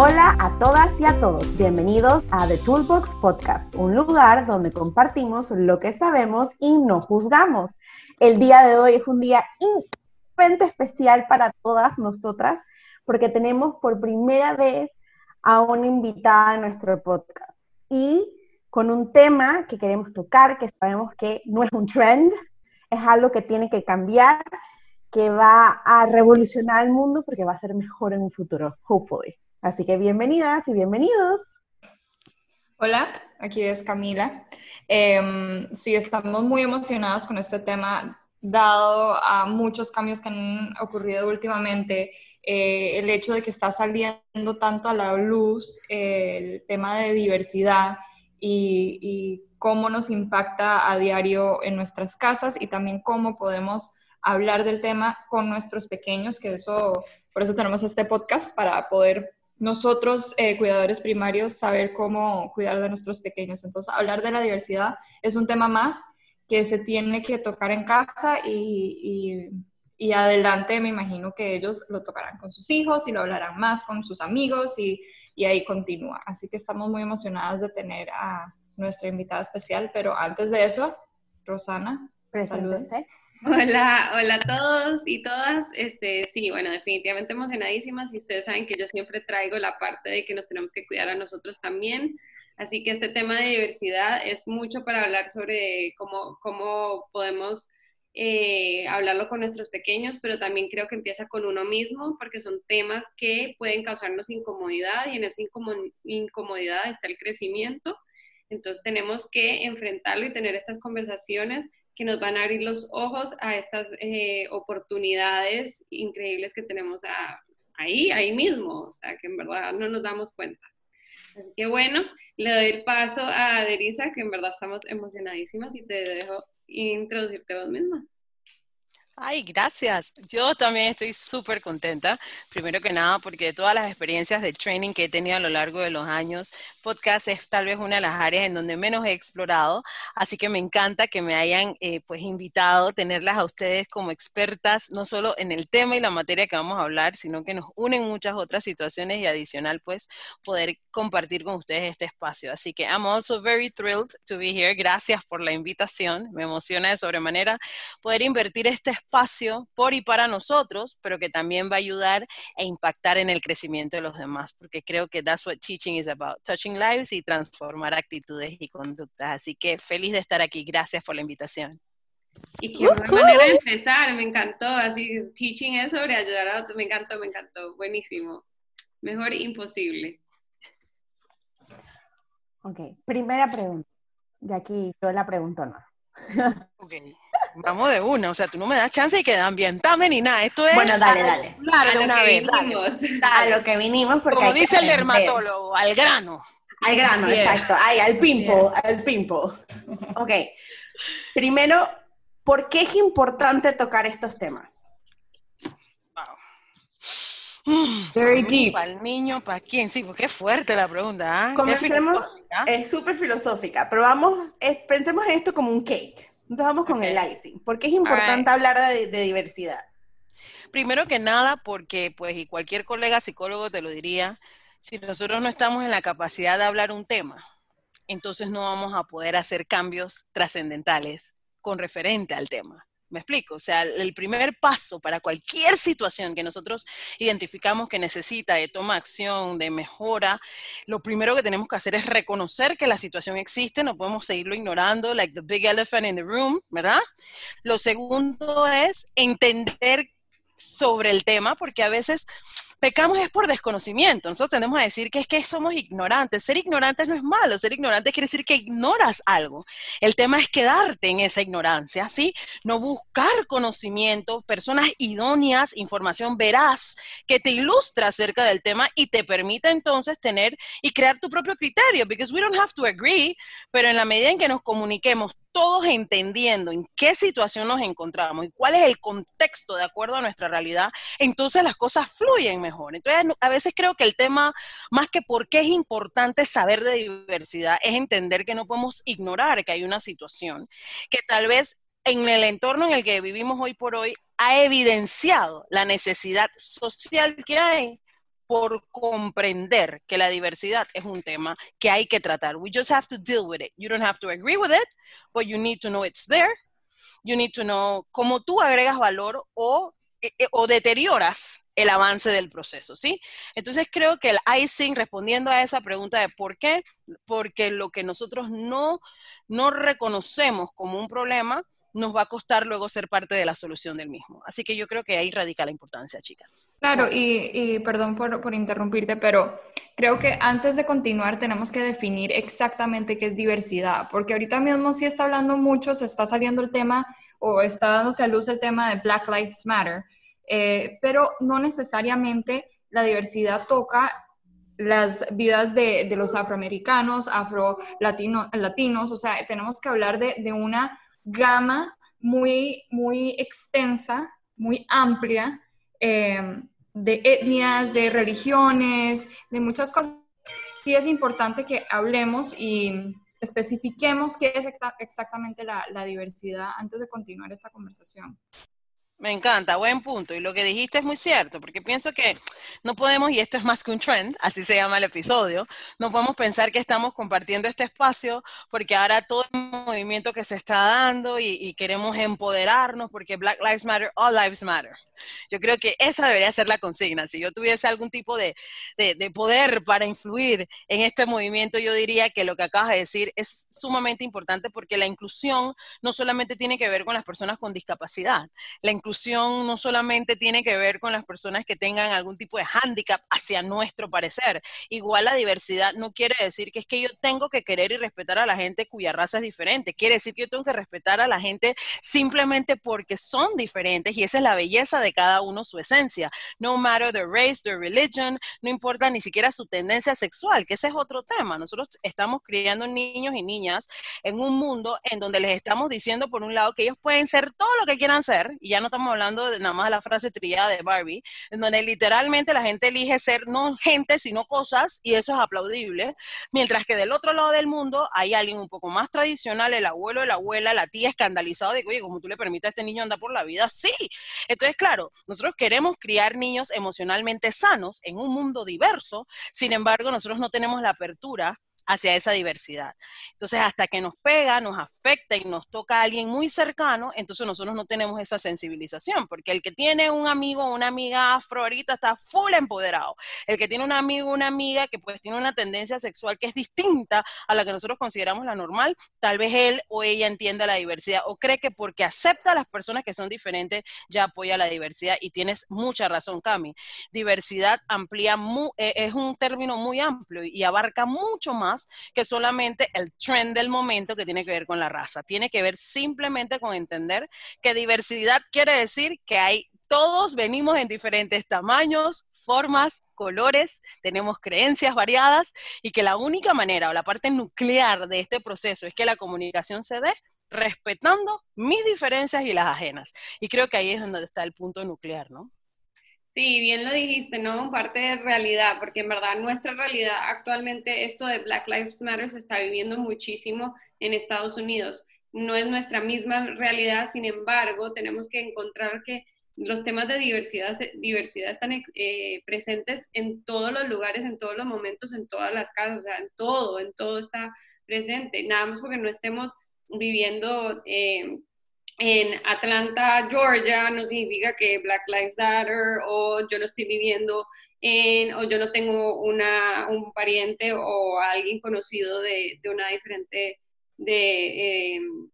Hola a todas y a todos, bienvenidos a The Toolbox Podcast, un lugar donde compartimos lo que sabemos y no juzgamos. El día de hoy es un día infinitamente especial para todas nosotras porque tenemos por primera vez a una invitada a nuestro podcast y con un tema que queremos tocar, que sabemos que no es un trend, es algo que tiene que cambiar, que va a revolucionar el mundo porque va a ser mejor en un futuro, hopefully. Así que bienvenidas y bienvenidos. Hola, aquí es Camila. Em, sí, estamos muy emocionados con este tema, dado a muchos cambios que han ocurrido últimamente. Eh, el hecho de que está saliendo tanto a la luz eh, el tema de diversidad y, y cómo nos impacta a diario en nuestras casas y también cómo podemos hablar del tema con nuestros pequeños, que eso, por eso tenemos este podcast, para poder nosotros, eh, cuidadores primarios, saber cómo cuidar de nuestros pequeños. Entonces, hablar de la diversidad es un tema más que se tiene que tocar en casa y, y, adelante me imagino que ellos lo tocarán con sus hijos y lo hablarán más con sus amigos y, y ahí continúa. Así que estamos muy emocionadas de tener a nuestra invitada especial, pero antes de eso, Rosana, saludos. Hola, hola a todos y todas. Este, sí, bueno, definitivamente emocionadísimas y ustedes saben que yo siempre traigo la parte de que nos tenemos que cuidar a nosotros también. Así que este tema de diversidad es mucho para hablar sobre cómo, cómo podemos eh, hablarlo con nuestros pequeños, pero también creo que empieza con uno mismo, porque son temas que pueden causarnos incomodidad y en esa incomodidad está el crecimiento. Entonces tenemos que enfrentarlo y tener estas conversaciones que nos van a abrir los ojos a estas eh, oportunidades increíbles que tenemos ahí, ahí mismo, o sea, que en verdad no nos damos cuenta. Así que bueno, le doy el paso a Derisa, que en verdad estamos emocionadísimas y te dejo introducirte vos misma. Ay, gracias. Yo también estoy súper contenta. Primero que nada, porque de todas las experiencias de training que he tenido a lo largo de los años, podcast es tal vez una de las áreas en donde menos he explorado. Así que me encanta que me hayan eh, pues invitado, tenerlas a ustedes como expertas, no solo en el tema y la materia que vamos a hablar, sino que nos unen muchas otras situaciones y adicional, pues poder compartir con ustedes este espacio. Así que I'm also very thrilled to be here. Gracias por la invitación. Me emociona de sobremanera poder invertir este espacio espacio por y para nosotros, pero que también va a ayudar a impactar en el crecimiento de los demás, porque creo que that's what teaching is about, touching lives y transformar actitudes y conductas. Así que feliz de estar aquí. Gracias por la invitación. Y qué buena manera de empezar, me encantó. Así, teaching es sobre ayudar a otros, me encantó, me encantó. Buenísimo. Mejor imposible. Ok, primera pregunta. De aquí yo la pregunto no. Ok. Vamos de una, o sea, tú no me das chance y que ambientame ni nada. Esto es. Bueno, dale, dale. Claro, una vez. A lo que vinimos, porque. Como dice el dermatólogo, al grano. Al grano, exacto. Ay, al pimpo, al pimpo. Ok. Primero, ¿por qué es importante tocar estos temas? Very deep. ¿Para el niño? ¿Para quién? Sí, porque es fuerte la pregunta. ¿eh? Comencemos, es súper filosófica, pero vamos, pensemos en esto como un cake. Entonces vamos con el icing. ¿Por qué es importante hablar de, diversidad? Primero que nada, porque pues y cualquier colega psicólogo te lo diría, si nosotros no estamos en la capacidad de hablar un tema, entonces no vamos a poder hacer cambios trascendentales con referente al tema. ¿Me explico? O sea, el primer paso para cualquier situación que nosotros identificamos que necesita de toma acción, de mejora, lo primero que tenemos que hacer es reconocer que la situación existe, no podemos seguirlo ignorando, like the big elephant in the room, ¿verdad? Lo segundo es entender sobre el tema, porque a veces pecamos es por desconocimiento. Nosotros tendemos a decir que es que somos ignorantes. Ser ignorantes no es malo. Ser ignorante quiere decir que ignoras algo. El tema es quedarte en esa ignorancia, ¿sí? No buscar conocimiento, personas idóneas, información veraz que te ilustra acerca del tema y te permita entonces tener y crear tu propio criterio. Because we don't have to agree, pero en la medida en que nos comuniquemos todos entendiendo en qué situación nos encontramos y cuál es el contexto de acuerdo a nuestra realidad, entonces las cosas fluyen mejor. Entonces, a veces creo que el tema, más que por qué es importante saber de diversidad, es entender que no podemos ignorar que hay una situación que tal vez en el entorno en el que vivimos hoy por hoy ha evidenciado la necesidad social que hay por comprender que la diversidad es un tema que hay que tratar. We just have to deal with it. You don't have to agree with it, but you need to know it's there. You need to know cómo tú agregas valor o, eh, eh, o deterioras el avance del proceso, ¿sí? Entonces creo que el icing, respondiendo a esa pregunta de por qué, porque lo que nosotros no, no reconocemos como un problema, nos va a costar luego ser parte de la solución del mismo. Así que yo creo que ahí radica la importancia, chicas. Claro, y, perdón por, por, interrumpirte, pero creo que antes de continuar tenemos que definir exactamente qué es diversidad, porque ahorita mismo sí está hablando mucho, se está saliendo el tema o está dándose a luz el tema de Black Lives Matter, eh, pero no necesariamente la diversidad toca las vidas de, de los afroamericanos, afro-latinos, o sea, tenemos que hablar de, de una gama muy, muy extensa, muy amplia eh, de etnias, de religiones, de muchas cosas. Sí es importante que hablemos y especifiquemos qué es exactamente la diversidad antes de continuar esta conversación. Me encanta, buen punto. Y lo que dijiste es muy cierto, porque pienso que no podemos, y esto es más que un trend, así se llama el episodio, no podemos pensar que estamos compartiendo este espacio porque ahora todo el movimiento que se está dando y, queremos empoderarnos porque Black Lives Matter, All Lives Matter. Yo creo que esa debería ser la consigna. Si yo tuviese algún tipo de, de poder para influir en este movimiento, yo diría que lo que acabas de decir es sumamente importante porque la inclusión no solamente tiene que ver con las personas con discapacidad, la inclusión no solamente tiene que ver con las personas que tengan algún tipo de hándicap hacia nuestro parecer. Igual la diversidad no quiere decir que es que yo tengo que querer y respetar a la gente cuya raza es diferente. Quiere decir que yo tengo que respetar a la gente simplemente porque son diferentes y esa es la belleza de cada uno, su esencia. No matter the race, the religion, no importa ni siquiera su tendencia sexual, que ese es otro tema. Nosotros estamos criando niños y niñas en un mundo en donde les estamos diciendo por un lado que ellos pueden ser todo lo que quieran ser y ya no estamos hablando de nada más la frase trillada de Barbie, en donde literalmente la gente elige ser no gente, sino cosas, y eso es aplaudible, mientras que del otro lado del mundo hay alguien un poco más tradicional, el abuelo, la abuela, la tía escandalizado de que, oye, como tú le permites a este niño andar por la vida, sí. Entonces, claro, nosotros queremos criar niños emocionalmente sanos en un mundo diverso, sin embargo, nosotros no tenemos la apertura hacia esa diversidad. Entonces, hasta que nos pega, nos afecta y nos toca a alguien muy cercano, entonces nosotros no tenemos esa sensibilización, porque el que tiene un amigo o una amiga afro ahorita está full empoderado. El que tiene un amigo o una amiga que pues tiene una tendencia sexual que es distinta a la que nosotros consideramos la normal, tal vez él o ella entienda la diversidad o cree que porque acepta a las personas que son diferentes ya apoya la diversidad y tienes mucha razón, Cami. Diversidad amplía, e, es un término muy amplio y abarca mucho más que solamente el trend del momento que tiene que ver con la raza. Tiene que ver simplemente con entender que diversidad quiere decir que hay todos venimos en diferentes tamaños, formas, colores, tenemos creencias variadas y que la única manera o la parte nuclear de este proceso es que la comunicación se dé respetando mis diferencias y las ajenas. Y creo que ahí es donde está el punto nuclear, ¿no? Sí, bien lo dijiste, ¿no? Parte de realidad, porque en verdad nuestra realidad actualmente, esto de Black Lives Matter se está viviendo muchísimo en Estados Unidos. No es nuestra misma realidad, sin embargo, tenemos que encontrar que los temas de diversidad, diversidad están eh, presentes en todos los lugares, en todos los momentos, en todas las casas, o sea, en todo, en todo está presente. Nada más porque no estemos viviendo eh, en Atlanta, Georgia, no significa que Black Lives Matter o yo no estoy viviendo en, o yo no tengo una, un pariente o alguien conocido de, de una diferente de em,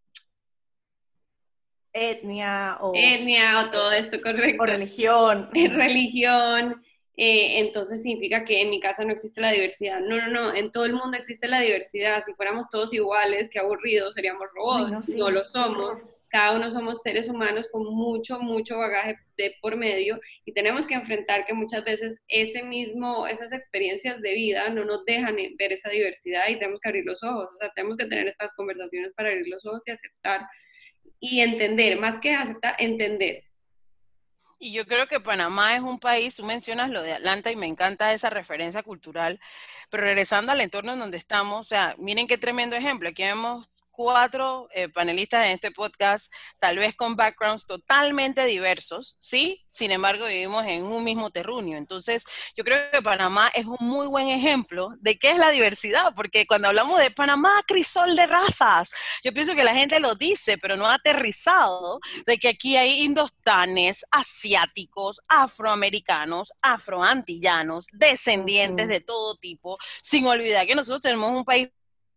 etnia o etnia o todo esto correcto o religión religión eh, entonces significa que en mi casa no existe la diversidad. No, no, no, en todo el mundo existe la diversidad. Si fuéramos todos iguales, qué aburrido, seríamos robots. no lo somos cada uno somos seres humanos con mucho, mucho bagaje de por medio y tenemos que enfrentar que muchas veces ese mismo, esas experiencias de vida no nos dejan ver esa diversidad y tenemos que abrir los ojos, o sea, tenemos que tener estas conversaciones para abrir los ojos y aceptar y entender, más que aceptar, entender. Y yo creo que Panamá es un país, tú mencionas lo de Atlanta y me encanta esa referencia cultural, pero regresando al entorno en donde estamos, o sea, miren qué tremendo ejemplo, aquí vemos cuatro eh, panelistas en este podcast, tal vez con backgrounds totalmente diversos, ¿sí? Sin embargo, vivimos en un mismo terruño. Entonces, yo creo que Panamá es un muy buen ejemplo de qué es la diversidad, porque cuando hablamos de Panamá, crisol de razas, yo pienso que la gente lo dice, pero no ha aterrizado de que aquí hay indostanes, asiáticos, afroamericanos, afroantillanos, descendientes de todo tipo, sin olvidar que nosotros tenemos un país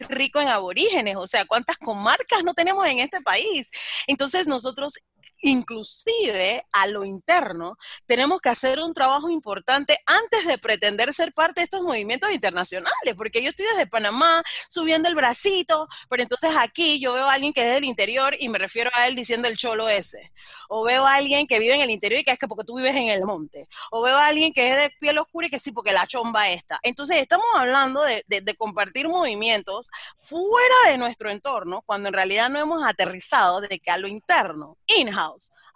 rico en aborígenes, o sea, cuántas comarcas no tenemos en este país. Entonces nosotros inclusive a lo interno, tenemos que hacer un trabajo importante antes de pretender ser parte de estos movimientos internacionales, porque yo estoy desde Panamá subiendo el bracito, pero entonces aquí yo veo a alguien que es del interior y me refiero a él diciendo el cholo ese, o veo a alguien que vive en el interior y que es que porque tú vives en el monte, o veo a alguien que es de piel oscura y que sí, porque la chomba está. Entonces estamos hablando de, de compartir movimientos fuera de nuestro entorno, cuando en realidad no hemos aterrizado de que a lo interno, in-house,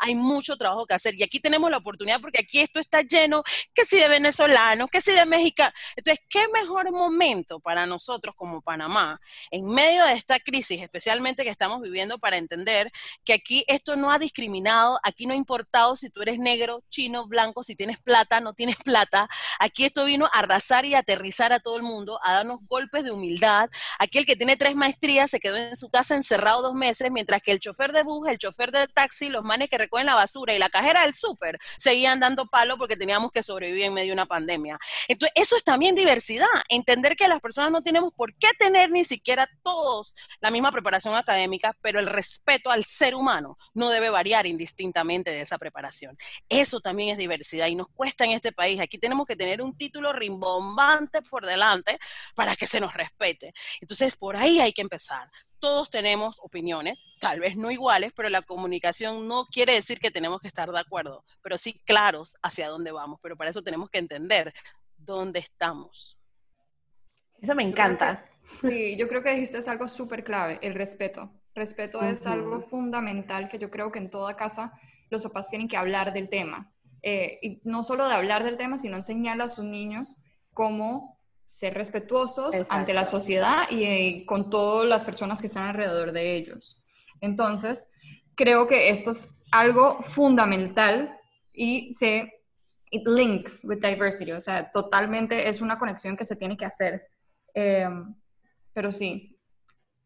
hay mucho trabajo que hacer y aquí tenemos la oportunidad porque aquí esto está lleno, que si de venezolanos, que si de mexicanos. Entonces, ¿qué mejor momento para nosotros como Panamá, en medio de esta crisis, especialmente que estamos viviendo, para entender que aquí esto no ha discriminado, aquí no ha importado si tú eres negro, chino, blanco, si tienes plata, no tienes plata. Aquí esto vino a arrasar y aterrizar a todo el mundo, a darnos golpes de humildad. Aquí el que tiene tres maestrías se quedó en su casa encerrado dos meses, mientras que el chofer de bus, el chofer de taxi, los manes que recogen la basura y la cajera del súper seguían dando palo porque teníamos que sobrevivir en medio de una pandemia. Entonces, eso es también diversidad, entender que las personas no tenemos por qué tener ni siquiera todos la misma preparación académica, pero el respeto al ser humano no debe variar indistintamente de esa preparación. Eso también es diversidad y nos cuesta en este país. Aquí tenemos que tener un título rimbombante por delante para que se nos respete. Entonces, por ahí hay que empezar todos tenemos opiniones, tal vez no iguales, pero la comunicación no quiere decir que tenemos que estar de acuerdo, pero sí claros hacia dónde vamos. Pero para eso tenemos que entender dónde estamos. Eso me encanta. sí, yo creo que dijiste es algo súper clave, el respeto. Respeto es algo fundamental que yo creo que en toda casa los papás tienen que hablar del tema. Eh, y no solo de hablar del tema, sino enseñar a sus niños cómo ser respetuosos ante la sociedad y eh, con todas las personas que están alrededor de ellos. Entonces, creo que esto es algo fundamental y se it links with diversity, o sea, totalmente es una conexión que se tiene que hacer. Em, pero sí,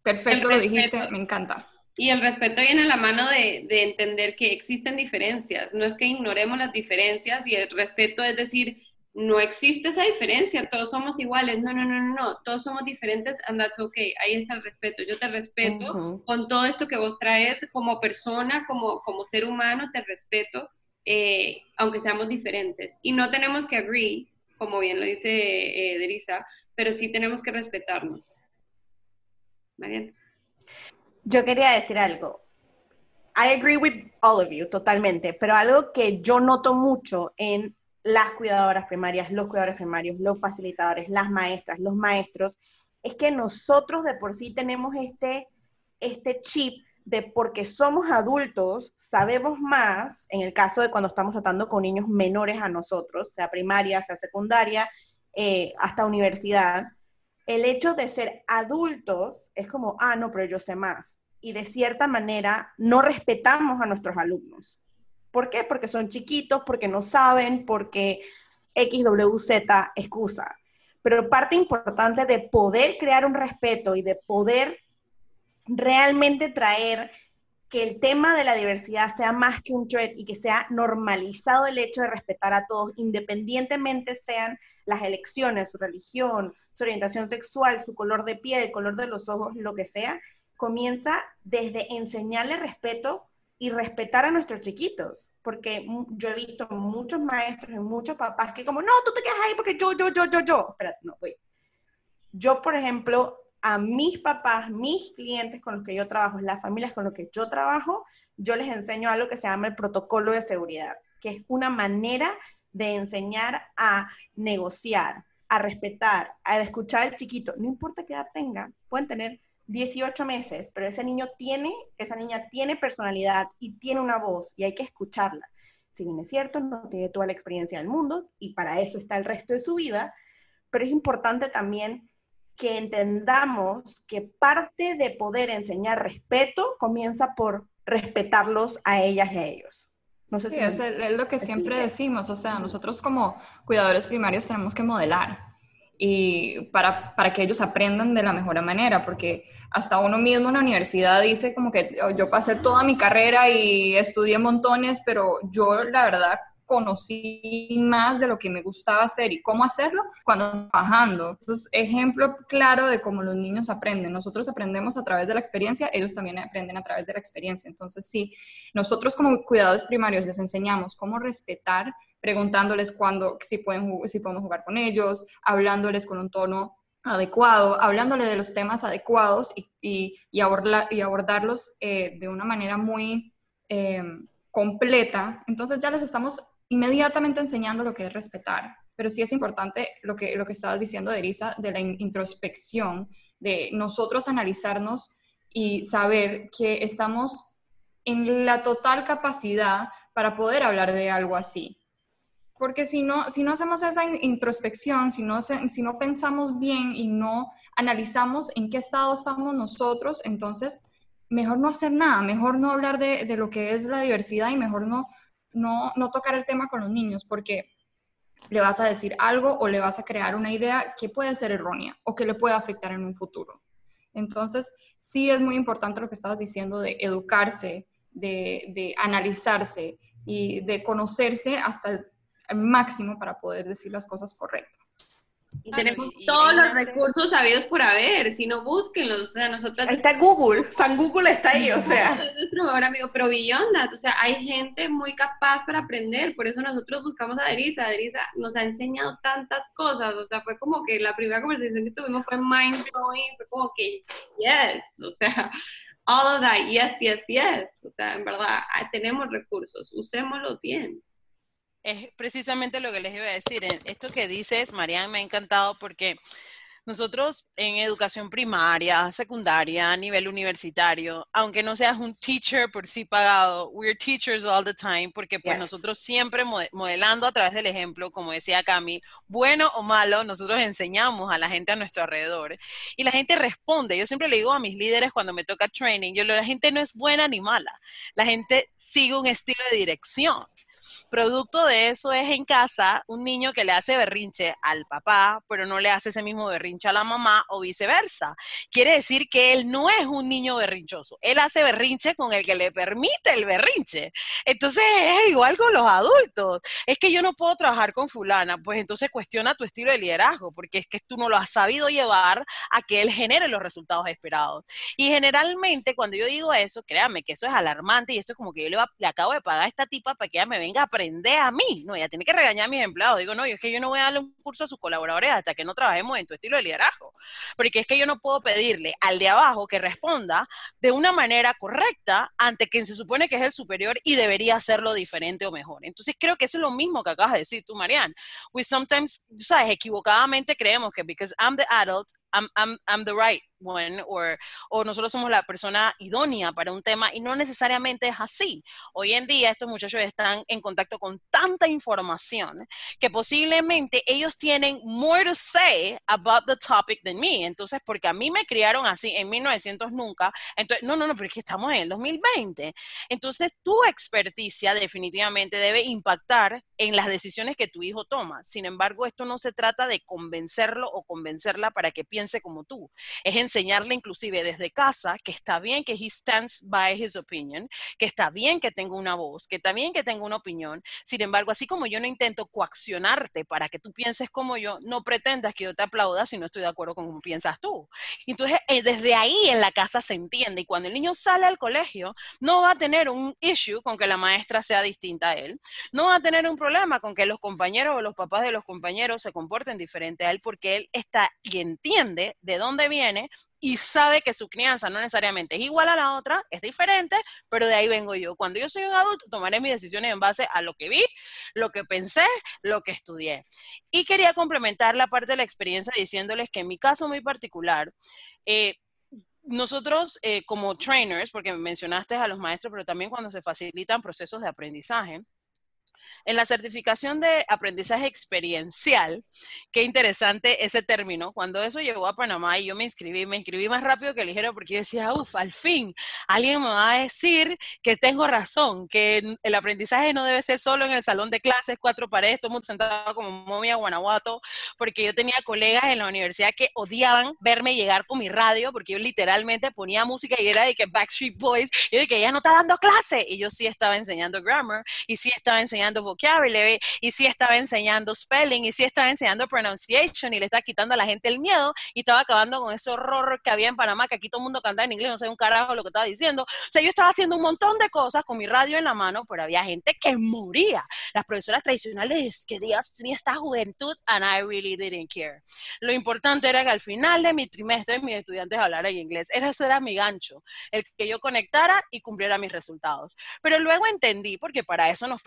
perfecto lo dijiste, me encanta. Y el respeto viene a la mano de, de, entender que existen diferencias, no es que ignoremos las diferencias y el respeto es decir, no existe esa diferencia, todos somos iguales, no, no, no, no, no, todos somos diferentes and that's okay, ahí está el respeto, yo te respeto con todo esto que vos traes como persona, como, como ser humano, te respeto, eh, aunque seamos diferentes. Y no tenemos que agree, como bien lo dice eh, Derisa, pero sí tenemos que respetarnos. Mariana. Yo quería decir algo. I agree with all of you, totalmente, pero algo que yo noto mucho en las cuidadoras primarias, los cuidadores primarios, los facilitadores, las maestras, los maestros, es que nosotros de por sí tenemos este, este chip de porque somos adultos, sabemos más, en el caso de cuando estamos tratando con niños menores a nosotros, sea primaria, sea secundaria, eh, hasta universidad, el hecho de ser adultos es como, ah, no, pero yo sé más. Y de cierta manera no respetamos a nuestros alumnos. ¿Por qué? Porque son chiquitos, porque no saben, porque XWZ excusa. Pero parte importante de poder crear un respeto y de poder realmente traer que el tema de la diversidad sea más que un threat y que sea normalizado el hecho de respetar a todos, independientemente sean las elecciones, su religión, su orientación sexual, su color de piel, el color de los ojos, lo que sea, comienza desde enseñarle respeto y respetar a nuestros chiquitos, porque yo he visto muchos maestros y muchos papás que como, no, tú te quedas ahí porque yo, yo, yo, yo, yo. Espérate, no, voy. Yo, por ejemplo, a mis papás, mis clientes con los que yo trabajo, las familias con las que yo trabajo, yo les enseño algo que se llama el protocolo de seguridad, que es una manera de enseñar a negociar, a respetar, a escuchar al chiquito, no importa qué edad tenga, pueden tener 18 meses, pero ese niño tiene, esa niña tiene personalidad y tiene una voz y hay que escucharla. Si bien es cierto, no tiene toda la experiencia del mundo y para eso está el resto de su vida, pero es importante también que entendamos que parte de poder enseñar respeto comienza por respetarlos a ellas y a ellos. No sé sí, es, lo que siempre decimos, o sea, nosotros como cuidadores primarios tenemos que modelar y para, para, que ellos aprendan de la mejor manera, porque hasta uno mismo en la universidad dice como que oh, yo pasé toda mi carrera y estudié montones, pero yo la verdad conocí más de lo que me gustaba hacer y cómo hacerlo cuando trabajando. Entonces, ejemplo claro de cómo los niños aprenden. Nosotros aprendemos a través de la experiencia, ellos también aprenden a través de la experiencia. Entonces, sí, nosotros como cuidadores primarios les enseñamos cómo respetar, preguntándoles cuándo, si, pueden, si podemos jugar con ellos, hablándoles con un tono adecuado, hablándole de los temas adecuados y, y, y, abordarlos eh, de una manera muy... Eh, completa, entonces ya les estamos inmediatamente enseñando lo que es respetar. Pero sí es importante lo que, lo que estabas diciendo, Derisa, de la introspección, de nosotros analizarnos y saber que estamos en la total capacidad para poder hablar de algo así. Porque si no, si no hacemos esa introspección, si no, si no pensamos bien y no analizamos en qué estado estamos nosotros, entonces mejor no hacer nada, mejor no hablar de, de lo que es la diversidad y mejor no, no, no tocar el tema con los niños porque le vas a decir algo o le vas a crear una idea que puede ser errónea o que le puede afectar en un futuro. Entonces, sí es muy importante lo que estabas diciendo de educarse, de, de analizarse y de conocerse hasta máximo para poder decir las cosas correctas. Y tenemos todos los recursos sabidos por haber, si no búsquenlos, o sea, nosotros... Ahí está Google, San Google está ahí, o sea... Es nuestro mejor amigo, pero beyond o sea, hay gente muy capaz para aprender, por eso nosotros buscamos a Derisa, Derisa nos ha enseñado tantas cosas, o sea, fue como que la primera conversación que tuvimos fue mind blowing, fue como que, yes, o sea, all of that, yes, yes, yes, o sea, en verdad, tenemos recursos, usémoslos bien es precisamente lo que les iba a decir. Esto que dices, Mariana, me ha encantado porque nosotros en educación primaria, secundaria, a nivel universitario, aunque no seas un teacher por sí pagado, we're teachers all the time, porque pues nosotros siempre modelando a través del ejemplo, como decía Cami, bueno o malo, nosotros enseñamos a la gente a nuestro alrededor y la gente responde. Yo siempre le digo a mis líderes cuando me toca training, yo la gente no es buena ni mala, la gente sigue un estilo de dirección. Producto de eso es en casa un niño que le hace berrinche al papá, pero no le hace ese mismo berrinche a la mamá o viceversa. Quiere decir que él no es un niño berrinchoso, él hace berrinche con el que le permite el berrinche. Entonces es igual con los adultos. Es que yo no puedo trabajar con fulana, pues entonces cuestiona tu estilo de liderazgo, porque es que tú no lo has sabido llevar a que él genere los resultados esperados. Y generalmente cuando yo digo eso, créame que eso es alarmante y esto es como que yo le, le acabo de pagar a esta tipa para que ella me venga aprender a mí. No, ella tiene que regañar a mis empleados. Digo, no, yo es que yo no voy a darle un curso a sus colaboradores hasta que no trabajemos en tu estilo de liderazgo. Porque es que yo no puedo pedirle al de abajo que responda de una manera correcta ante quien se supone que es el superior y debería hacerlo diferente o mejor. Entonces creo que eso es lo mismo que acabas de decir tú, Marianne. We sometimes, tú sabes, equivocadamente creemos que because I'm the adult, I'm, I'm, I'm the right one, or, o nosotros somos la persona idónea para un tema y no necesariamente es así. Hoy en día estos muchachos están en contacto con tanta información que posiblemente ellos tienen more to say about the topic than me. Entonces, porque a mí me criaron así en 1900 nunca, entonces, no, no, no, pero es que estamos en el 2020. Entonces, tu experticia definitivamente debe impactar en las decisiones que tu hijo toma. Sin embargo, esto no se trata de convencerlo o convencerla para que piense como tú. Es enseñarle inclusive desde casa que está bien que he stands by his opinion, que está bien que tenga una voz, que está bien que tenga una opinión. Sin embargo, así como yo no intento coaccionarte para que tú pienses como yo, no pretendas que yo te aplauda si no estoy de acuerdo con cómo piensas tú. Entonces, eh, desde ahí en la casa se entiende y cuando el niño sale al colegio, no va a tener un issue con que la maestra sea distinta a él, no va a tener un problema con que los compañeros o los papás de los compañeros se comporten diferente a él porque él está y de dónde viene y sabe que su crianza no necesariamente es igual a la otra, es diferente, pero de ahí vengo yo. Cuando yo soy un adulto, tomaré mis decisiones en base a lo que vi, lo que pensé, lo que estudié. Y quería complementar la parte de la experiencia diciéndoles que en mi caso muy particular, eh, nosotros eh, como trainers, porque mencionaste a los maestros, pero también cuando se facilitan procesos de aprendizaje, En la certificación de aprendizaje experiencial, qué interesante ese término, cuando eso llegó a Panamá y yo me inscribí, me inscribí más rápido que ligero porque yo decía, uff, al fin, alguien me va a decir que tengo razón, que el aprendizaje no debe ser solo en el salón de clases, cuatro paredes, todo mundo sentado como momia guanajuato, porque yo tenía colegas en la universidad que odiaban verme llegar con mi radio, porque yo literalmente ponía música y era de que Backstreet Boys, y de que ella no está dando clase, y yo sí estaba enseñando grammar, y sí estaba enseñando vocabulary, y sí estaba enseñando spelling, y sí estaba enseñando pronunciation, y le estaba quitando a la gente el miedo, y estaba acabando con ese horror que había en Panamá, que aquí todo el mundo cantaba en inglés, no sé un carajo lo que estaba diciendo. O sea, yo estaba haciendo un montón de cosas con mi radio en la mano, pero había gente que moría. Las profesoras tradicionales que Dios tenía esta juventud, and I really didn't care. Lo importante era que al final de mi trimestre mis estudiantes hablaran inglés. Ese era mi gancho, el que yo conectara y cumpliera mis resultados. Pero luego entendí, porque para eso nos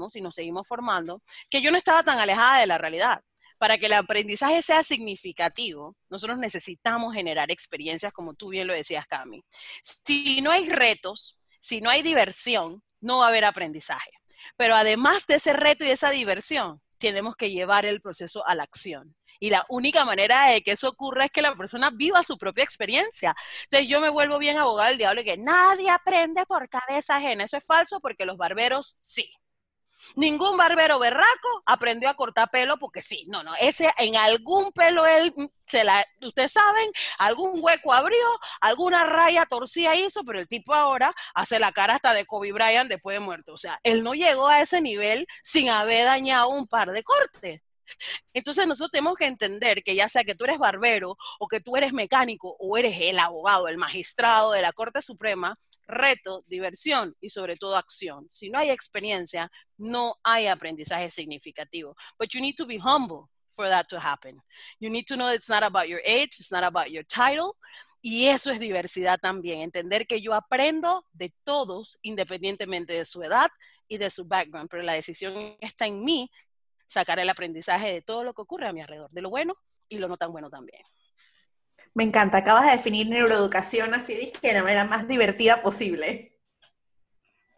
preparamos y nos seguimos formando, que yo no estaba tan alejada de la realidad para que el aprendizaje sea significativo, nosotros necesitamos generar experiencias, como tú bien lo decías, Cami. Si no hay retos, si no hay diversión, no va a haber aprendizaje. Pero además de ese reto y esa diversión, tenemos que llevar el proceso a la acción. Y la única manera de que eso ocurra es que la persona viva su propia experiencia. Entonces yo me vuelvo bien abogado del diablo y que nadie aprende por cabeza ajena. Eso es falso porque los barberos sí. Ningún barbero berraco aprendió a cortar pelo porque sí, no, no, ese en algún pelo él se la, ustedes saben, algún hueco abrió, alguna raya torcida hizo, pero el tipo ahora hace la cara hasta de Kobe Bryant después de muerto. O sea, él no llegó a ese nivel sin haber dañado un par de cortes. Entonces nosotros tenemos que entender que ya sea que tú eres barbero o que tú eres mecánico o eres el abogado, el magistrado de la Corte Suprema, reto, diversión y sobre todo acción. Si no hay experiencia, no hay aprendizaje significativo. But you need to be humble for that to happen. You need to know it's not about your age, it's not about your title. Y eso es diversidad también, entender que yo aprendo de todos independientemente de su edad y de su background, pero la decisión está en mí sacar el aprendizaje de todo lo que ocurre a mi alrededor, de lo bueno y lo no tan bueno también. Me encanta, acabas de definir neuroeducación así de la manera más divertida posible.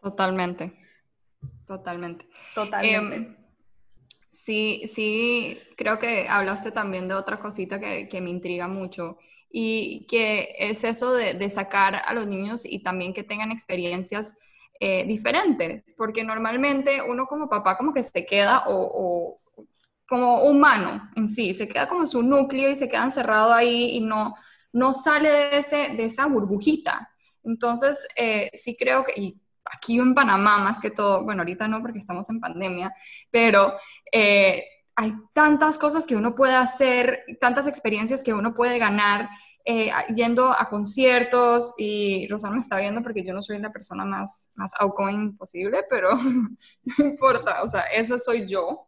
Totalmente, totalmente. Totalmente. Em, sí, sí, creo que hablaste también de otra cosita que, me intriga mucho y que es eso de, sacar a los niños y también que tengan experiencias eh, diferentes, porque normalmente uno como papá como que se queda o como humano en sí, se queda como en su núcleo y se queda encerrado ahí y no, no sale de, ese, de esa burbujita. Entonces, eh, sí creo que, y aquí en Panamá más que todo, bueno, ahorita no porque estamos en pandemia, pero eh, hay tantas cosas que uno puede hacer, tantas experiencias que uno puede ganar eh, yendo a conciertos y Rosana me está viendo porque yo no soy la persona más, más outgoing posible, pero no importa, o sea, esa soy yo.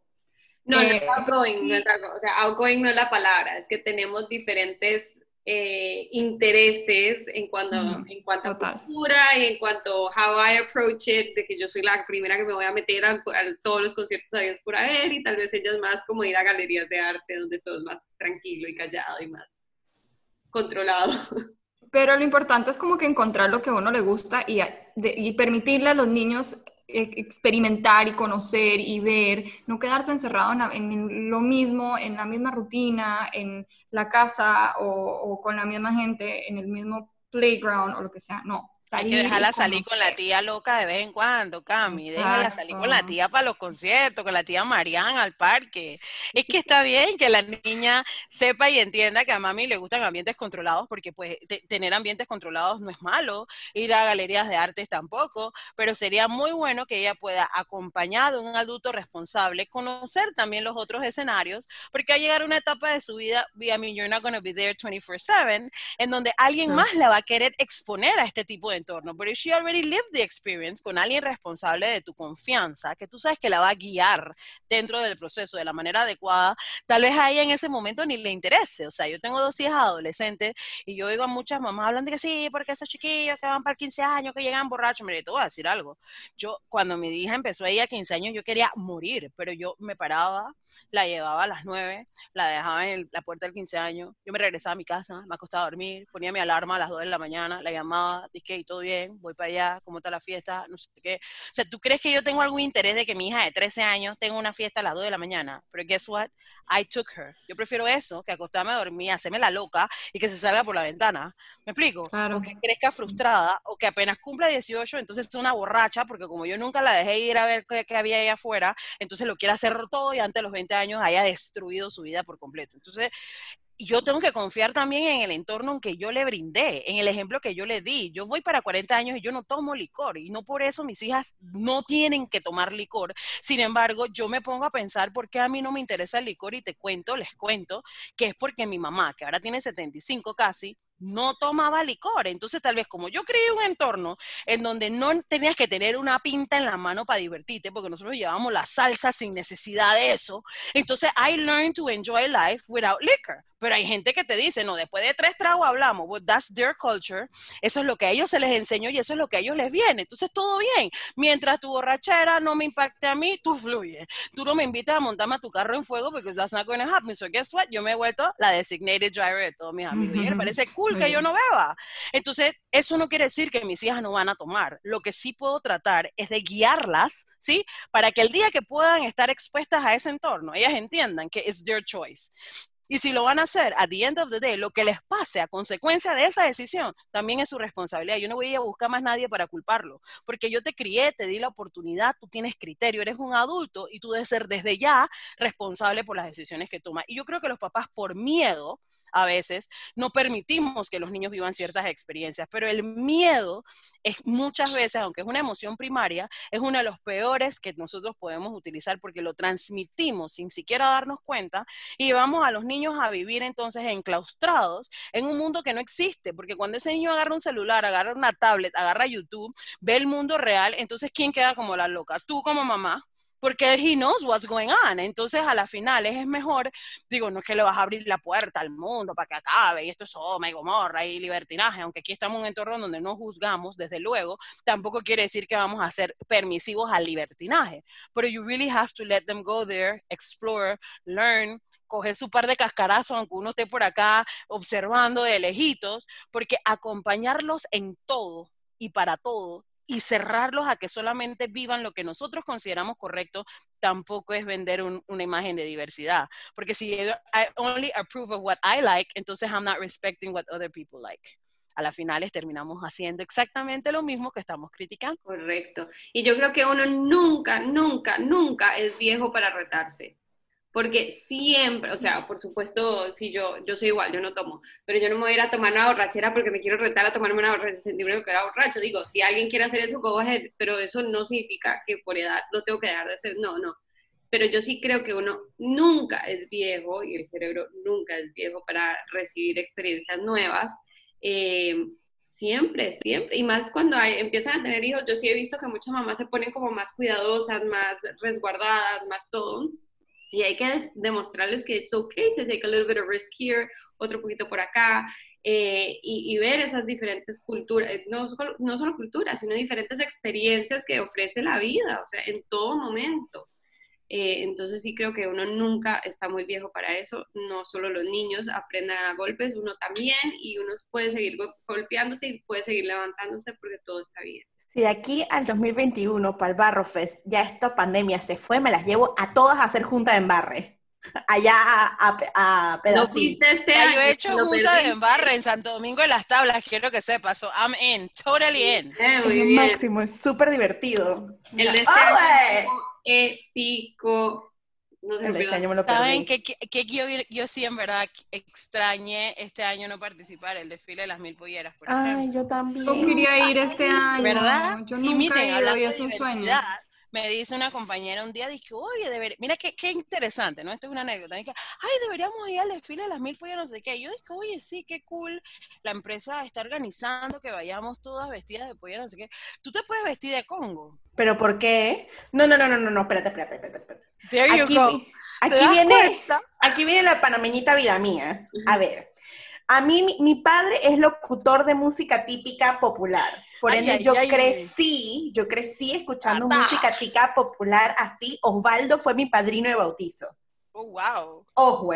No, no es eh, outgoing, no es o sea, outgoing no es la palabra, es que tenemos diferentes eh, intereses en cuanto, en cuanto a cultura y en cuanto a how I approach it, de que yo soy la primera que me voy a meter a, todos los conciertos a Dios por ver y tal vez ella es más como ir a galerías de arte donde todo es más tranquilo y callado y más controlado. Pero lo importante es como que encontrar lo que a uno le gusta y, y permitirle a los niños experimentar y conocer y ver, no quedarse encerrado en, lo mismo, en la misma rutina, en la casa o, o, con la misma gente, en el mismo playground o lo que sea, no, hay que dejarla salir con la tía loca de vez en cuando, Cami. Déjala salir con la tía para los conciertos, con la tía Mariana al parque. Es que está bien que la niña sepa y entienda que a mami le gustan ambientes controlados, porque pues tener ambientes controlados no es malo, ir a galerías de artes tampoco, pero sería muy bueno que ella pueda, acompañada de un adulto responsable, conocer también los otros escenarios, porque va a llegar una etapa de su vida, I mean, you're not going to be there 24/7, en donde alguien más la va a querer exponer a este tipo de entorno, pero she already lived the experience con alguien responsable de tu confianza, que tú sabes que la va a guiar dentro del proceso de la manera adecuada, tal vez a ella en ese momento ni le interese. O sea, yo tengo dos hijas adolescentes y yo oigo a muchas mamás hablando de que sí, porque esos chiquillos que van para 15 años, que llegan borrachos, mire, te voy a decir algo. Yo, cuando mi hija empezó ella a 15 años, yo quería morir, pero yo me paraba, la llevaba a las 9, la dejaba en la puerta del 15 años, yo me regresaba a mi casa, me acostaba a dormir, ponía mi alarma a las 2 de la mañana, la llamaba, dije, todo bien, voy para allá, ¿cómo está la fiesta? No sé qué. O sea, ¿tú crees que yo tengo algún interés de que mi hija de 13 años tenga una fiesta a las 2 de la mañana? Pero guess what? I took her. Yo prefiero eso que acostarme a dormir, hacerme la loca y que se salga por la ventana. ¿Me explico? O que crezca frustrada o que apenas cumpla 18, entonces es una borracha porque como yo nunca la dejé ir a ver qué, había ahí afuera, entonces lo quiere hacer todo y antes de los 20 años haya destruido su vida por completo. Entonces, yo tengo que confiar también en el entorno en que yo le brindé, en el ejemplo que yo le di. Yo voy para 40 años y yo no tomo licor y no por eso mis hijas no tienen que tomar licor. Sin embargo, yo me pongo a pensar por qué a mí no me interesa el licor y te cuento, les cuento, que es porque mi mamá, que ahora tiene 75 casi, no tomaba licor. Entonces, tal vez como yo creé un entorno en donde no tenías que tener una pinta en la mano para divertirte, porque nosotros llevábamos la salsa sin necesidad de eso, entonces I learned to enjoy life without liquor. Pero hay gente que te dice, no, después de tres tragos hablamos, well, that's their culture, eso es lo que a ellos se les enseñó y eso es lo que a ellos les viene. Entonces, todo bien. Mientras tu borrachera no me impacte a mí, tú fluye. Tú no me invitas a montarme a tu carro en fuego porque that's not going to happen. So guess what? Yo me he vuelto la designated driver de todos mis amigos. Y me parece cool que yo no beba. Entonces, eso no quiere decir que mis hijas no van a tomar. Lo que sí puedo tratar es de guiarlas, ¿sí? Para que el día que puedan estar expuestas a ese entorno, ellas entiendan que it's their choice. Y si lo van a hacer, at the end of the day, lo que les pase a consecuencia de esa decisión, también es su responsabilidad. Yo no voy a buscar más nadie para culparlo, porque yo te crié, te di la oportunidad, tú tienes criterio, eres un adulto y tú debes ser desde ya responsable por las decisiones que tomas. Y yo creo que los papás, por miedo, a veces no permitimos que los niños vivan ciertas experiencias, pero el miedo es muchas veces, aunque es una emoción primaria, es uno de los peores que nosotros podemos utilizar porque lo transmitimos sin siquiera darnos cuenta y vamos a los niños a vivir entonces enclaustrados en un mundo que no existe, porque cuando ese niño agarra un celular, agarra una tablet, agarra YouTube, ve el mundo real, entonces ¿quién queda como la loca? Tú como mamá, porque he knows what's going on. Entonces, a la final es mejor, digo, no es que le vas a abrir la puerta al mundo para que acabe y esto es oh, y gomorra y libertinaje, aunque aquí estamos en un entorno donde no juzgamos, desde luego, tampoco quiere decir que vamos a ser permisivos al libertinaje. Pero you really have to let them go there, explore, learn, coger su par de cascarazos, aunque uno esté por acá observando de lejitos, porque acompañarlos en todo y para todo y cerrarlos a que solamente vivan lo que nosotros consideramos correcto tampoco es vender una imagen de diversidad. Porque si I only approve of what I like, entonces I'm not respecting what other people like. A las finales terminamos haciendo exactamente lo mismo que estamos criticando. Correcto. Y yo creo que uno nunca, nunca, nunca es viejo para retarse porque siempre, o sea, por supuesto, si yo, yo soy igual, yo no tomo, pero yo no me voy a ir a tomar una borrachera porque me quiero retar a tomarme una borrachera, sentirme que era borracho. Digo, si alguien quiere hacer eso, go ahead, pero eso no significa que por edad lo tengo que dejar de hacer, no, no. Pero yo sí creo que uno nunca es viejo y el cerebro nunca es viejo para recibir experiencias nuevas. Eh, siempre, siempre. Y más cuando hay, empiezan a tener hijos, yo sí he visto que muchas mamás se ponen como más cuidadosas, más resguardadas, más todo y hay que demostrarles que it's okay to take a little bit of risk here, otro poquito por acá, eh, y, ver esas diferentes culturas, eh, no, no solo culturas, sino diferentes experiencias que ofrece la vida, o sea, en todo momento. Eh, entonces sí creo que uno nunca está muy viejo para eso, no solo los niños aprendan a golpes, uno también, y uno puede seguir golpeándose y puede seguir levantándose porque todo está bien. Si de aquí al 2021, para el Barro Fest, ya esta pandemia se fue, me las llevo a todas a hacer junta de embarre. Allá a, a, pedacito. este yo he hecho junta de embarre en Santo Domingo de las Tablas, quiero que sepas. So I'm in, totally in. Eh, es lo máximo, es súper divertido. El de este épico. No sé, este me lo ¿Saben que, yo, yo, sí en verdad extrañé este año no participar el desfile de las mil polleras? Por Ay, yo también. Yo quería ir este año. ¿Verdad? Yo nunca y miren, he ido, y es un sueño me dice una compañera un día, dije, oye, deber... mira qué, qué, interesante, ¿no? Esto es una anécdota. Dije, ay, deberíamos ir al desfile de las mil pollas, no sé qué. Yo dije, oye, sí, qué cool. La empresa está organizando que vayamos todas vestidas de pollo, no sé qué. Tú te puedes vestir de Congo. ¿Pero por qué? No, no, no, no, no, no, espérate, espérate, espérate. espérate. Aquí, aquí viene, aquí viene la panameñita vida mía. A ver, a mí, mi padre es locutor de música típica popular. Por ende, yo crecí, yo crecí escuchando música típica popular así. Osvaldo fue mi padrino de bautizo. Oh, wow. Ojo,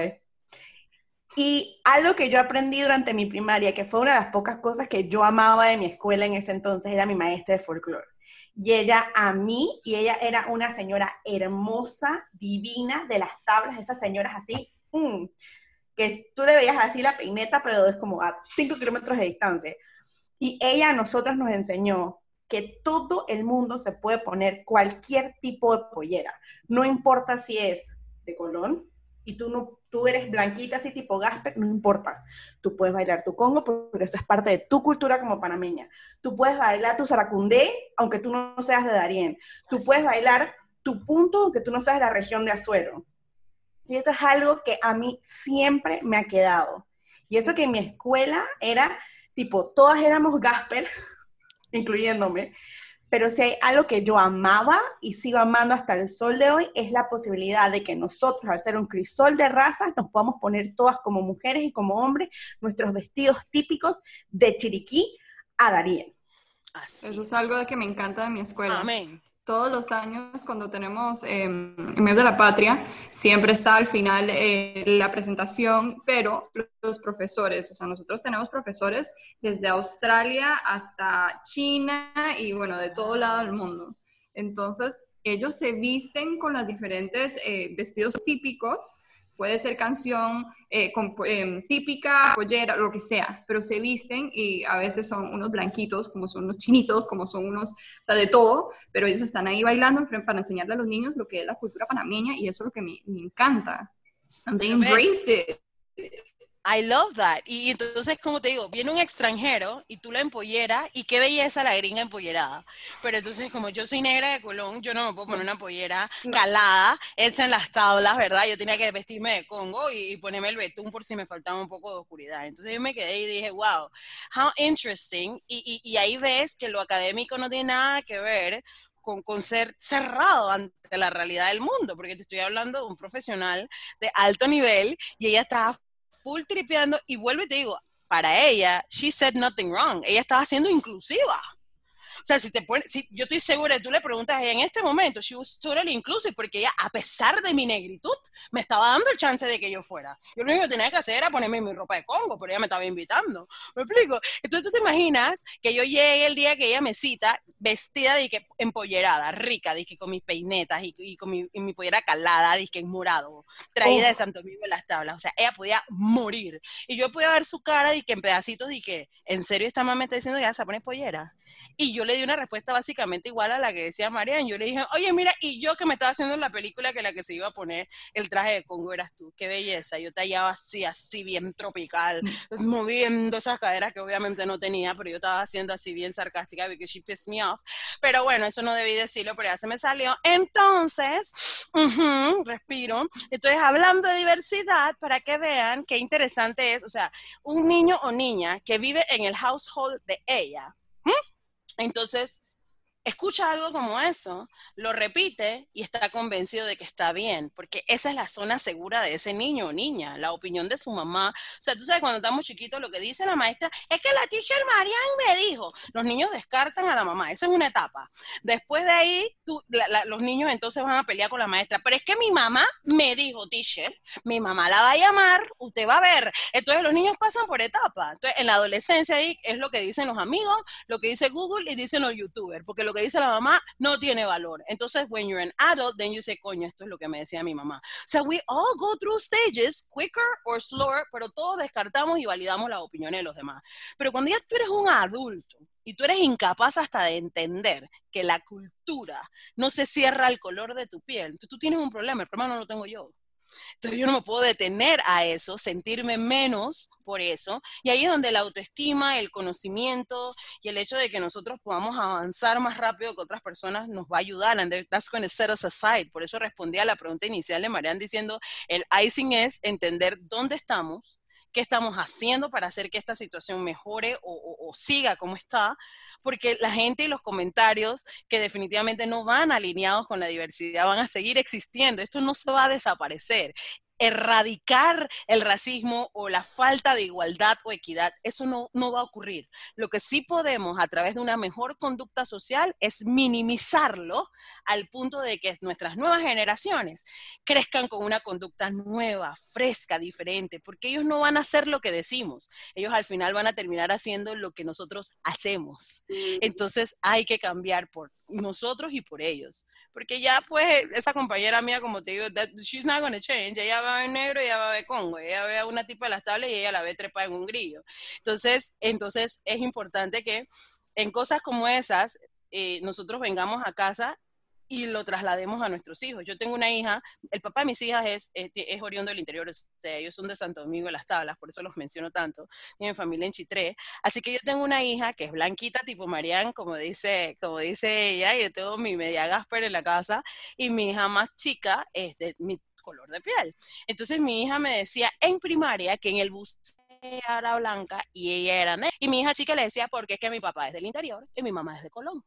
Y algo que yo aprendí durante mi primaria, que fue una de las pocas cosas que yo amaba de mi escuela en ese entonces, era mi maestra de folclore. Y ella a mí, y ella era una señora hermosa, divina, de las tablas, esas señoras así, mm, que tú le veías así la peineta, pero es como a 5 kilómetros de distancia. Y ella a nosotros nos enseñó que todo el mundo se puede poner cualquier tipo de pollera. No importa si es de Colón y tú, no, tú eres blanquita así tipo Gasper, no importa. Tú puedes bailar tu congo porque eso es parte de tu cultura como panameña. Tú puedes bailar tu saracundé aunque tú no seas de Darién. Tú puedes bailar tu punto aunque tú no seas de la región de Azuero. Y eso es algo que a mí siempre me ha quedado. Y eso que en mi escuela era tipo, todas éramos Gasper, incluyéndome, pero si hay algo que yo amaba y sigo amando hasta el sol de hoy, es la posibilidad de que nosotros, al ser un crisol de razas, nos podamos poner todas como mujeres y como hombres nuestros vestidos típicos de Chiriquí a Darien. Eso es algo de que me encanta de mi escuela. Amén todos los años cuando tenemos eh, en mes de la patria, siempre está al final eh, la presentación, pero los profesores, o sea, nosotros tenemos profesores desde Australia hasta China y bueno, de todo lado del mundo. Entonces, ellos se visten con los diferentes eh, vestidos típicos puede ser canción eh, em, típica, pollera, lo que sea, pero se visten y a veces son unos blanquitos, como son unos chinitos, como son unos, o sea, de todo, pero ellos están ahí bailando para enseñarle a los niños lo que es la cultura panameña y eso es lo que me, me encanta. And they embrace it. I love that. Y entonces, como te digo, viene un extranjero y tú la empolleras y qué belleza la gringa empollerada. Pero entonces, como yo soy negra de Colón, yo no me puedo poner una pollera calada, hecha en las tablas, ¿verdad? Yo tenía que vestirme de Congo y, ponerme el betún por si me faltaba un poco de oscuridad. Entonces yo me quedé y dije, wow, how interesting. Y, y, y ahí ves que lo académico no tiene nada que ver con, con, ser cerrado ante la realidad del mundo, porque te estoy hablando de un profesional de alto nivel y ella estaba full tripeando y vuelvo y te digo, para ella, she said nothing wrong. Ella estaba siendo inclusiva. O sea, si te pones, si, yo estoy segura, tú le preguntas en este momento, she was totally inclusive, porque ella, a pesar de mi negritud, me estaba dando el chance de que yo fuera. Yo lo único que tenía que hacer era ponerme mi ropa de Congo, pero ella me estaba invitando. ¿Me explico? Entonces tú te imaginas que yo llegue el día que ella me cita, vestida de que empollerada, rica, de que con mis peinetas y, con mi, mi, pollera calada, de que en morado, traída de Santo Domingo en las tablas. O sea, ella podía morir. Y yo podía ver su cara de que en pedacitos, de que, ¿en serio esta mamá me está diciendo que ya se pone pollera? Y yo le di una respuesta básicamente igual a la que decía Marian. Yo le dije, oye, mira, y yo que me estaba haciendo la película que la que se iba a poner el traje de Congo eras tú. Qué belleza. Yo te hallaba así, así bien tropical, moviendo esas caderas que obviamente no tenía, pero yo estaba haciendo así bien sarcástica porque she pissed me off. Pero bueno, eso no debí decirlo, pero ya se me salió. Entonces, respiro. Entonces, hablando de diversidad, para que vean qué interesante es, o sea, un niño o niña que vive en el household de ella. Entonces, escucha algo como eso, lo repite y está convencido de que está bien, porque esa es la zona segura de ese niño o niña, la opinión de su mamá. O sea, tú sabes, cuando estamos chiquitos, lo que dice la maestra es que la teacher Marian me dijo. Los niños descartan a la mamá, eso es una etapa. Después de ahí, los niños entonces van a pelear con la maestra, pero es que mi mamá me dijo, teacher, mi mamá la va a llamar, usted va a ver. Entonces los niños pasan por etapas. Entonces, en la adolescencia ahí es lo que dicen los amigos, lo que dice Google y dicen los youtubers, porque lo que dice la mamá no tiene valor. Entonces, when you're an adult, then you say, coño, esto es lo que me decía mi mamá. O sea, we all go through stages, quicker or slower, pero todos descartamos y validamos las opiniones de los demás. Pero cuando ya tú eres un adulto, y tú eres incapaz hasta de entender que la cultura no se cierra al color de tu piel, tú tienes un problema, el problema no lo tengo yo. Entonces yo no me puedo detener a eso, sentirme menos por eso. Y ahí es donde la autoestima, el conocimiento y el hecho de que nosotros podamos avanzar más rápido que otras personas nos va a ayudar. And that's going to set us aside. Por eso respondí a la pregunta inicial de Marian diciendo, el icing es entender dónde estamos, qué estamos haciendo para hacer que esta situación mejore o, siga como está, porque la gente y los comentarios que definitivamente no van alineados con la diversidad van a seguir existiendo. Esto no se va a desaparecer. Erradicar el racismo o la falta de igualdad o equidad. Eso no, no va a ocurrir. Lo que sí podemos a través de una mejor conducta social es minimizarlo al punto de que nuestras nuevas generaciones crezcan con una conducta nueva, fresca, diferente, porque ellos no van a hacer lo que decimos. Ellos al final van a terminar haciendo lo que nosotros hacemos. Entonces hay que cambiar por nosotros y por ellos. Porque ya pues esa compañera mía, como te digo, she's not gonna change. Ella va a ver negro ella va a ver Congo. Ella ve a una tipa de las tablas y ella la ve trepa en un grillo. Entonces, entonces es importante que en cosas como esas eh, nosotros vengamos a casa y lo traslademos a nuestros hijos. Yo tengo una hija, el papá de mis hijas es, es, es oriundo del interior, ellos son de Santo Domingo de las Tablas, por eso los menciono tanto, tienen familia en Chitré, así que yo tengo una hija que es blanquita tipo Marianne, como dice, como dice ella, yo tengo mi media Gasper en la casa, y mi hija más chica es de mi color de piel. Entonces mi hija me decía en primaria que en el bus era blanca y ella era negra. Y mi hija chica le decía, porque es que mi papá es del interior y mi mamá es de Colón.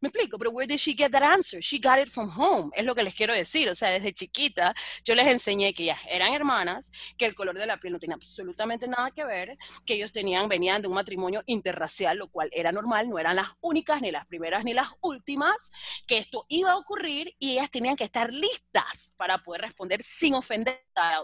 Me explico, pero where did she get that answer? She got it from home. Es lo que les quiero decir. O sea, desde chiquita yo les enseñé que ellas eran hermanas, que el color de la piel no tenía absolutamente nada que ver, que ellos tenían, venían de un matrimonio interracial, lo cual era normal, no eran las únicas, ni las primeras, ni las últimas, que esto iba a ocurrir y ellas tenían que estar listas para poder responder sin ofender a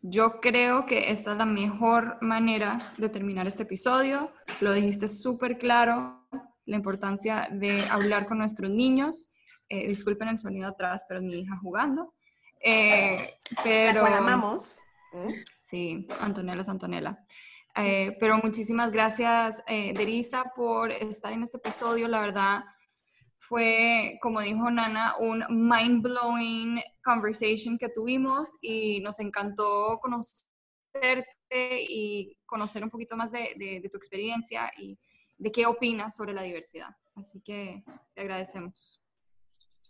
Yo creo que esta es la mejor manera de terminar este episodio. Lo dijiste súper claro la importancia de hablar con nuestros niños. Eh, disculpen el sonido atrás, pero mi hija jugando. Eh, pero, la amamos. ¿Mm? Sí, Antonella es Antonella. Eh, pero muchísimas gracias, Derisa, por estar en este episodio. La verdad, fue, como dijo Nana, un mind-blowing conversation que tuvimos y nos encantó conocerte y conocer un poquito más de, de tu experiencia y de qué opinas sobre la diversidad. Así que te agradecemos.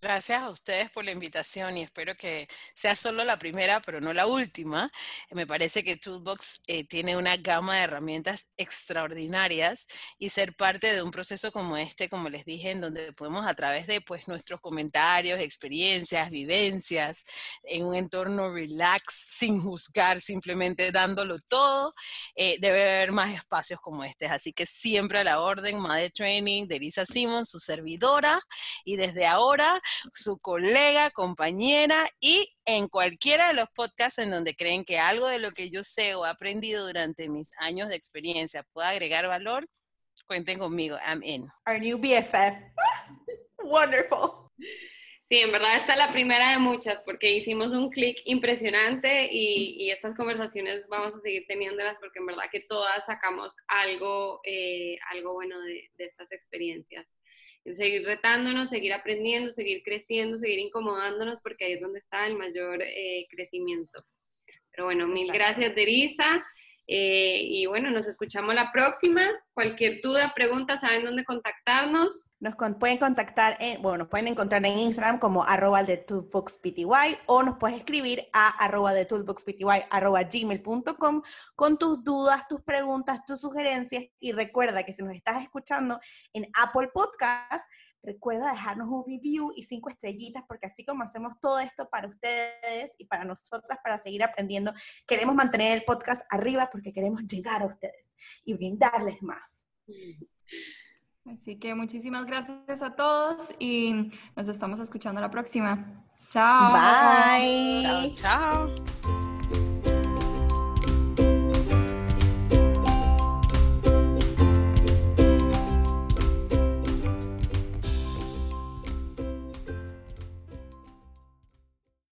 Gracias a ustedes por la invitación y espero que sea solo la primera, pero no la última. Me parece que Toolbox eh, tiene una gama de herramientas extraordinarias y ser parte de un proceso como este, como les dije, en donde podemos a través de pues, nuestros comentarios, experiencias, vivencias, en un entorno relax, sin juzgar, simplemente dándolo todo, eh, debe haber más espacios como este. Así que siempre a la orden, Made Training de Lisa Simon, su servidora, y desde ahora su colega, compañera y en cualquiera de los podcasts en donde creen que algo de lo que yo sé o he aprendido durante mis años de experiencia pueda agregar valor, cuenten conmigo. I'm in. Our new BFF. Wonderful. Sí, en verdad esta es la primera de muchas porque hicimos un clic impresionante y, estas conversaciones vamos a seguir teniéndolas porque en verdad que todas sacamos algo, eh, algo bueno de, de estas experiencias seguir retándonos, seguir aprendiendo, seguir creciendo, seguir incomodándonos, porque ahí es donde está el mayor eh, crecimiento. Pero bueno, mil gracias, Derisa. Eh, y bueno, nos escuchamos la próxima. Cualquier duda, pregunta, saben dónde contactarnos. Nos pueden contactar, en, bueno, nos pueden encontrar en Instagram como arroba de toolboxpty o nos puedes escribir a arroba de toolboxpty arroba gmail.com con tus dudas, tus preguntas, tus sugerencias y recuerda que si nos estás escuchando en Apple Podcast, Recuerda dejarnos un review y cinco estrellitas, porque así como hacemos todo esto para ustedes y para nosotras, para seguir aprendiendo, queremos mantener el podcast arriba porque queremos llegar a ustedes y brindarles más. Así que muchísimas gracias a todos y nos estamos escuchando la próxima. Chao. Bye. Chao, chao.